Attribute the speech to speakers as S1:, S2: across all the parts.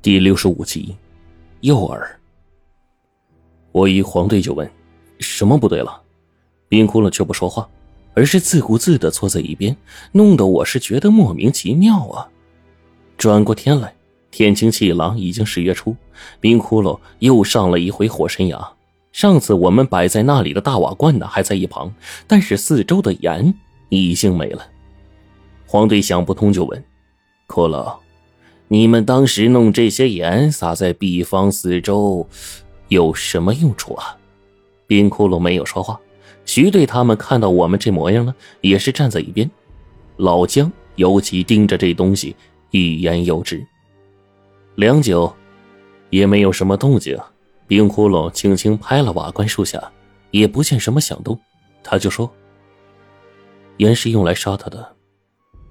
S1: 第六十五集，诱饵。我一黄队就问：“什么不对了？”冰窟窿却不说话，而是自顾自的坐在一边，弄得我是觉得莫名其妙啊。转过天来，天清气朗，已经十月初，冰窟窿又上了一回火神崖。上次我们摆在那里的大瓦罐呢，还在一旁，但是四周的盐已经没了。黄队想不通，就问：“骷髅。”你们当时弄这些盐撒在壁方四周，有什么用处啊？冰窟窿没有说话。徐队他们看到我们这模样呢，也是站在一边。老姜尤其盯着这东西，欲言又止。良久，也没有什么动静。冰窟窿轻轻拍了瓦罐树下，也不见什么响动，他就说：“盐是用来杀他的。”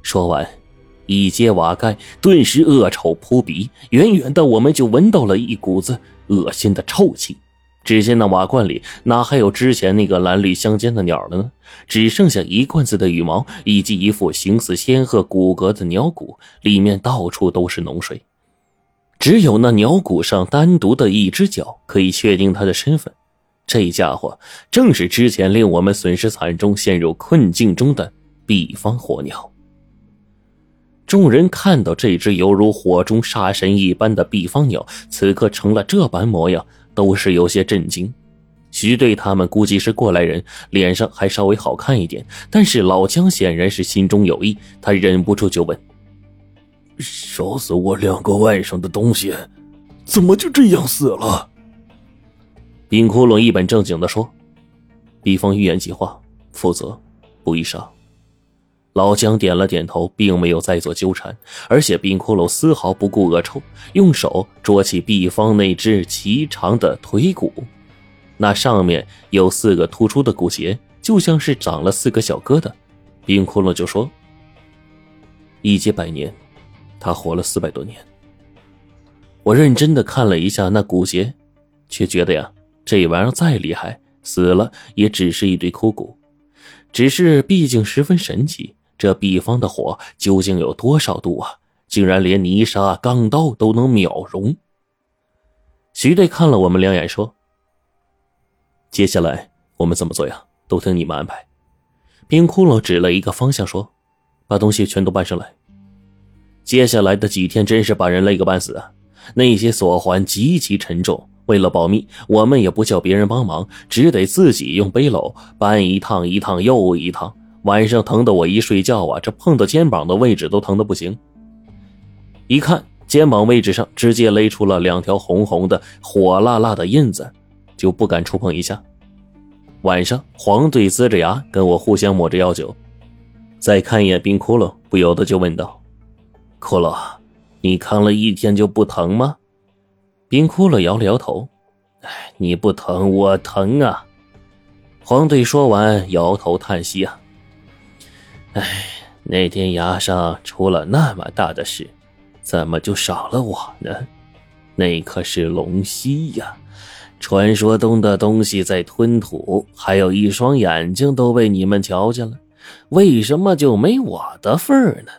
S1: 说完。一揭瓦盖，顿时恶臭扑鼻。远远的，我们就闻到了一股子恶心的臭气。只见那瓦罐里哪还有之前那个蓝绿相间的鸟了呢？只剩下一罐子的羽毛，以及一副形似仙鹤骨骼的鸟骨，里面到处都是脓水。只有那鸟骨上单独的一只脚可以确定它的身份。这家伙正是之前令我们损失惨重、陷入困境中的毕方火鸟。众人看到这只犹如火中杀神一般的毕方鸟，此刻成了这般模样，都是有些震惊。徐队他们估计是过来人，脸上还稍微好看一点，但是老姜显然是心中有意，他忍不住就问：“
S2: 烧死我两个外甥的东西，怎么就这样死了？”
S1: 冰窟窿一本正经的说：“毕方预言即话，否则不宜杀。”老姜点了点头，并没有再做纠缠，而且冰骷髅丝毫不顾恶臭，用手捉起毕方那只奇长的腿骨，那上面有四个突出的骨节，就像是长了四个小疙瘩。冰骷髅就说：“一劫百年，他活了四百多年。”我认真的看了一下那骨节，却觉得呀，这玩意儿再厉害，死了也只是一堆枯骨，只是毕竟十分神奇。这毕方的火究竟有多少度啊？竟然连泥沙、钢刀都能秒融。徐队看了我们两眼，说：“接下来我们怎么做呀？都听你们安排。”冰窟窿指了一个方向，说：“把东西全都搬上来。”接下来的几天真是把人累个半死啊！那些锁环极其沉重，为了保密，我们也不叫别人帮忙，只得自己用背篓搬一趟一趟又一趟。晚上疼的我一睡觉啊，这碰到肩膀的位置都疼的不行。一看肩膀位置上直接勒出了两条红红的、火辣辣的印子，就不敢触碰一下。晚上黄队呲着牙跟我互相抹着药酒，再看一眼冰窟窿，不由得就问道：“骷髅，你扛了一天就不疼吗？”冰窟窿摇了摇头：“哎，你不疼我疼啊。”黄队说完摇头叹息啊。哎，那天崖上出了那么大的事，怎么就少了我呢？那可是龙息呀，传说中的东西在吞吐，还有一双眼睛都被你们瞧见了，为什么就没我的份儿呢？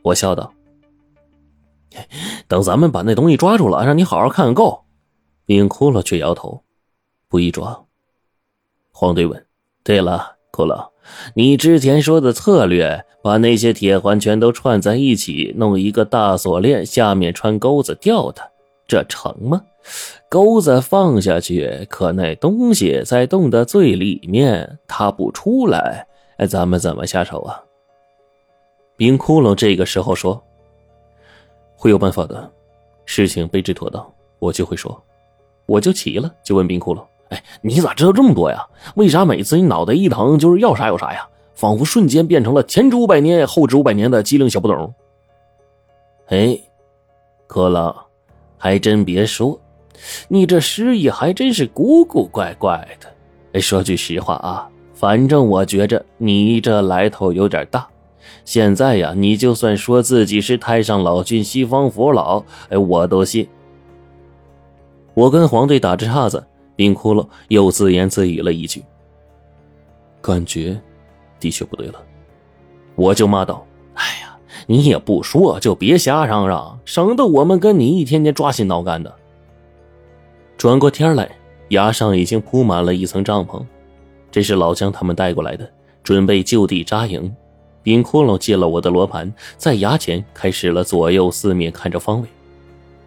S1: 我笑道：“等咱们把那东西抓住了，让你好好看看够。”冰骷髅却摇头：“不易抓。”黄队问：“对了，骷髅。”你之前说的策略，把那些铁环全都串在一起，弄一个大锁链，下面穿钩子吊它，这成吗？钩子放下去，可那东西在洞的最里面，它不出来，哎，咱们怎么下手啊？冰窟窿这个时候说：“会有办法的，事情备置妥当，我就会说。”我就急了，就问冰窟窿。哎，你咋知道这么多呀？为啥每次你脑袋一疼就是要啥有啥呀？仿佛瞬间变成了前知五百年后知五百年的机灵小不懂。哎，可老，还真别说，你这失忆还真是古古怪怪的。哎，说句实话啊，反正我觉着你这来头有点大。现在呀，你就算说自己是太上老君西方佛老，哎，我都信。我跟黄队打着岔子。冰窟窿又自言自语了一句：“感觉的确不对了。”我就骂道：“哎呀，你也不说，就别瞎嚷嚷，省得我们跟你一天天抓心挠肝的。转过天来，崖上已经铺满了一层帐篷，这是老姜他们带过来的，准备就地扎营。冰窟窿借了我的罗盘，在崖前开始了左右四面看着方位。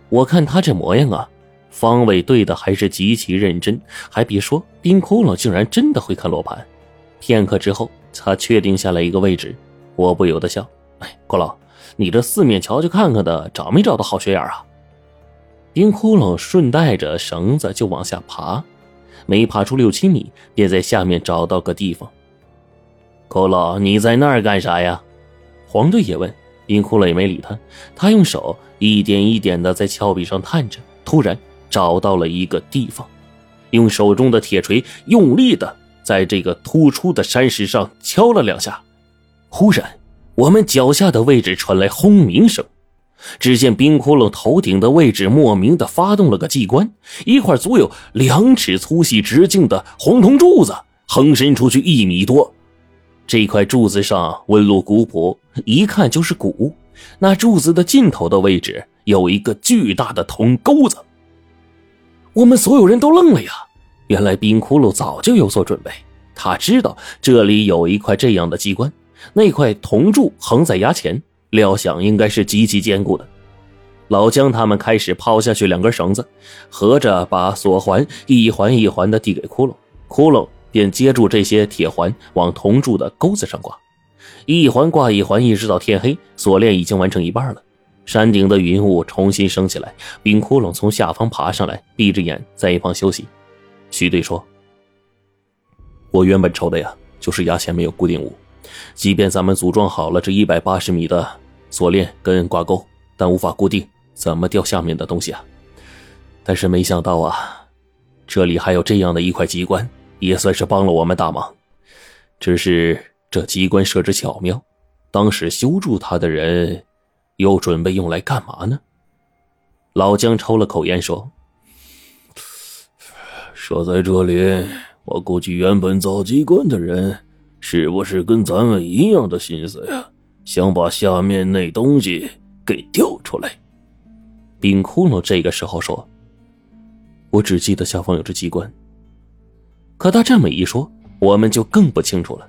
S1: 我看他这模样啊，方位对的还是极其认真。还别说，冰窟窿竟然真的会看罗盘。片刻之后，他确定下来一个位置，我不由得笑：“哎，郭老，你这四面瞧瞧看看的，找没找到好穴眼啊？”冰窟窿顺带着绳子就往下爬，没爬出六七米，便在下面找到个地方。骷髅，你在那儿干啥呀？黄队也问。冰窟窿也没理他，他用手一点一点的在峭壁上探着，突然找到了一个地方，用手中的铁锤用力的在这个突出的山石上敲了两下。忽然，我们脚下的位置传来轰鸣声。只见冰窟窿头顶的位置莫名的发动了个机关，一块足有两尺粗细直径的黄铜柱子横伸出去一米多。这块柱子上纹路古朴，一看就是古。那柱子的尽头的位置有一个巨大的铜钩子。我们所有人都愣了呀！原来冰窟窿早就有所准备，他知道这里有一块这样的机关，那块铜柱横在崖前。料想应该是极其坚固的。老姜他们开始抛下去两根绳子，合着把锁环一环一环的递给窟窿，窟窿便接住这些铁环往铜柱的钩子上挂，一环挂一环，一直到天黑，锁链已经完成一半了。山顶的云雾重新升起来，冰窟窿从下方爬上来，闭着眼在一旁休息。徐队说：“我原本愁的呀，就是牙签没有固定物，即便咱们组装好了这一百八十米的。”锁链跟挂钩，但无法固定，怎么吊下面的东西啊？但是没想到啊，这里还有这样的一块机关，也算是帮了我们大忙。只是这机关设置巧妙，当时修筑它的人又准备用来干嘛呢？老姜抽了口烟说：“
S2: 设在这里，我估计原本造机关的人是不是跟咱们一样的心思呀？”想把下面那东西给调出来。
S1: 冰窟窿这个时候说：“我只记得下方有只机关。”可他这么一说，我们就更不清楚了。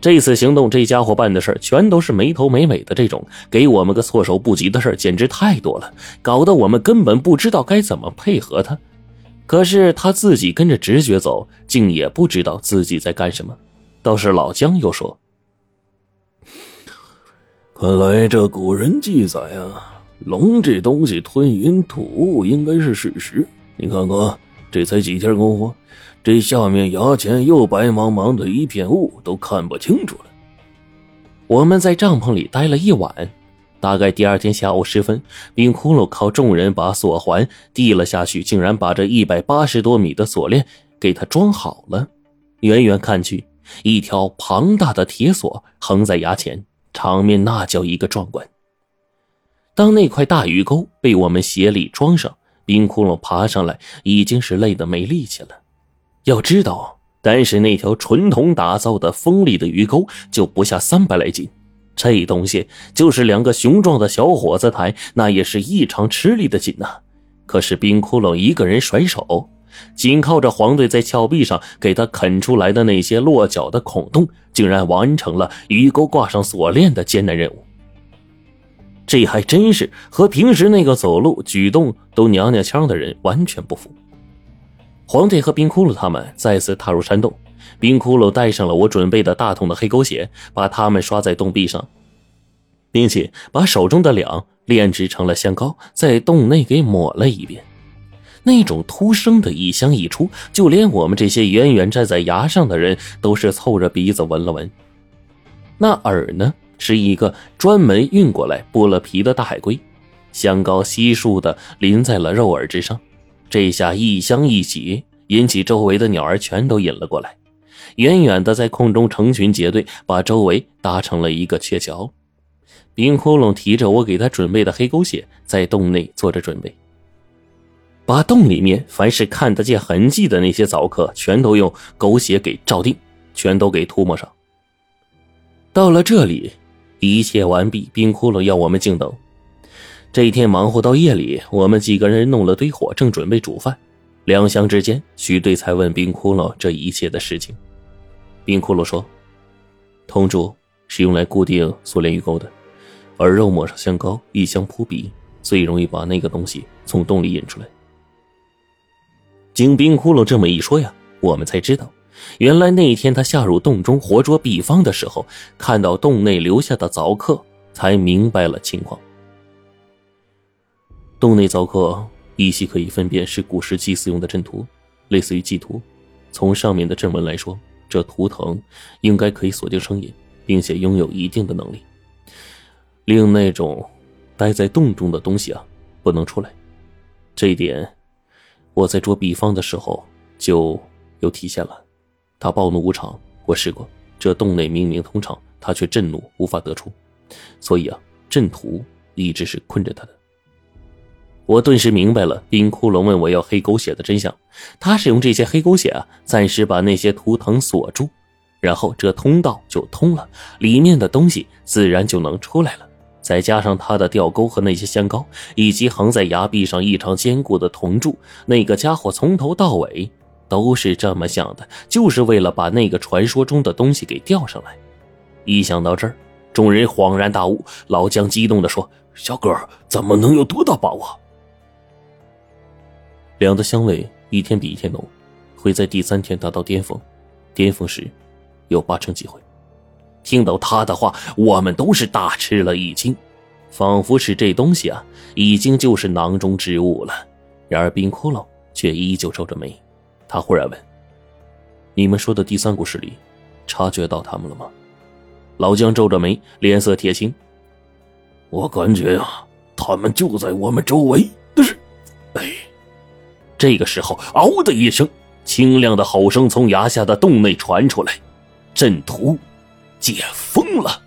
S1: 这次行动，这家伙办的事全都是没头没尾的，这种给我们个措手不及的事简直太多了，搞得我们根本不知道该怎么配合他。可是他自己跟着直觉走，竟也不知道自己在干什么。倒是老姜又说。
S2: 看来这古人记载啊，龙这东西吞云吐雾应该是事实。你看看，这才几天功夫，这下面崖前又白茫茫的一片雾，都看不清楚了。
S1: 我们在帐篷里待了一晚，大概第二天下午时分，冰窟窿靠众人把锁环递了下去，竟然把这一百八十多米的锁链给他装好了。远远看去，一条庞大的铁锁横在崖前。场面那叫一个壮观。当那块大鱼钩被我们协力装上，冰窟窿爬上来已经是累得没力气了。要知道，单是那条纯铜打造的锋利的鱼钩就不下三百来斤，这东西就是两个雄壮的小伙子抬，那也是异常吃力的紧呐。可是冰窟窿一个人甩手。仅靠着黄队在峭壁上给他啃出来的那些落脚的孔洞，竟然完成了鱼钩挂上锁链的艰难任务。这还真是和平时那个走路举动都娘娘腔的人完全不符。皇帝和冰窟窿他们再次踏入山洞，冰窟窿带上了我准备的大桶的黑狗血，把它们刷在洞壁上，并且把手中的两炼制成了香膏，在洞内给抹了一遍。那种突生的异香一出，就连我们这些远远站在崖上的人都是凑着鼻子闻了闻。那饵呢，是一个专门运过来剥了皮的大海龟，香膏悉数的淋在了肉饵之上。这下异香一起，引起周围的鸟儿全都引了过来，远远的在空中成群结队，把周围搭成了一个鹊桥。冰窟窿提着我给他准备的黑狗血，在洞内做着准备。把洞里面凡是看得见痕迹的那些凿刻，全都用狗血给罩定，全都给涂抹上。到了这里，一切完毕，冰窟窿要我们静等。这一天忙活到夜里，我们几个人弄了堆火，正准备煮饭。两相之间，徐队才问冰窟窿这一切的事情。冰窟窿说：“铜柱是用来固定锁链鱼钩的，而肉抹上香膏，一香扑鼻，最容易把那个东西从洞里引出来。”经冰窟窿这么一说呀，我们才知道，原来那天他下入洞中活捉毕方的时候，看到洞内留下的凿刻，才明白了情况。洞内凿刻依稀可以分辨是古时祭祀用的阵图，类似于祭图。从上面的阵纹来说，这图腾应该可以锁定声音，并且拥有一定的能力，令那种待在洞中的东西啊不能出来。这一点我在捉毕方的时候就有体现了。他暴怒无常，我试过，这洞内明明通畅，他却震怒无法得出，所以啊，阵图一直是困着他的。我顿时明白了，冰窟窿问我要黑狗血的真相。他是用这些黑狗血啊，暂时把那些图腾锁住，然后这通道就通了，里面的东西自然就能出来了。再加上他的吊钩和那些香膏，以及横在崖壁上异常坚固的铜柱，那个家伙从头到尾都是这么想的，就是为了把那个传说中的东西给钓上来。一想到这儿，众人恍然大悟。老姜激动地说：“
S2: 小哥，怎么能有多大把握？”
S1: 两的香味一天比一天浓，会在第三天达到巅峰。巅峰时，有八成机会。听到他的话，我们都是大吃了一惊，仿佛是这东西啊，已经就是囊中之物了。然而冰窟窿却依旧皱着眉，他忽然问：“你们说的第三股势力，察觉到他们了吗？”老姜皱着眉，脸色铁青：“
S2: 我感觉啊，他们就在我们周围。但是，哎。”
S1: 这个时候，嗷的一声，清亮的吼声从崖下的洞内传出来，阵图解封了。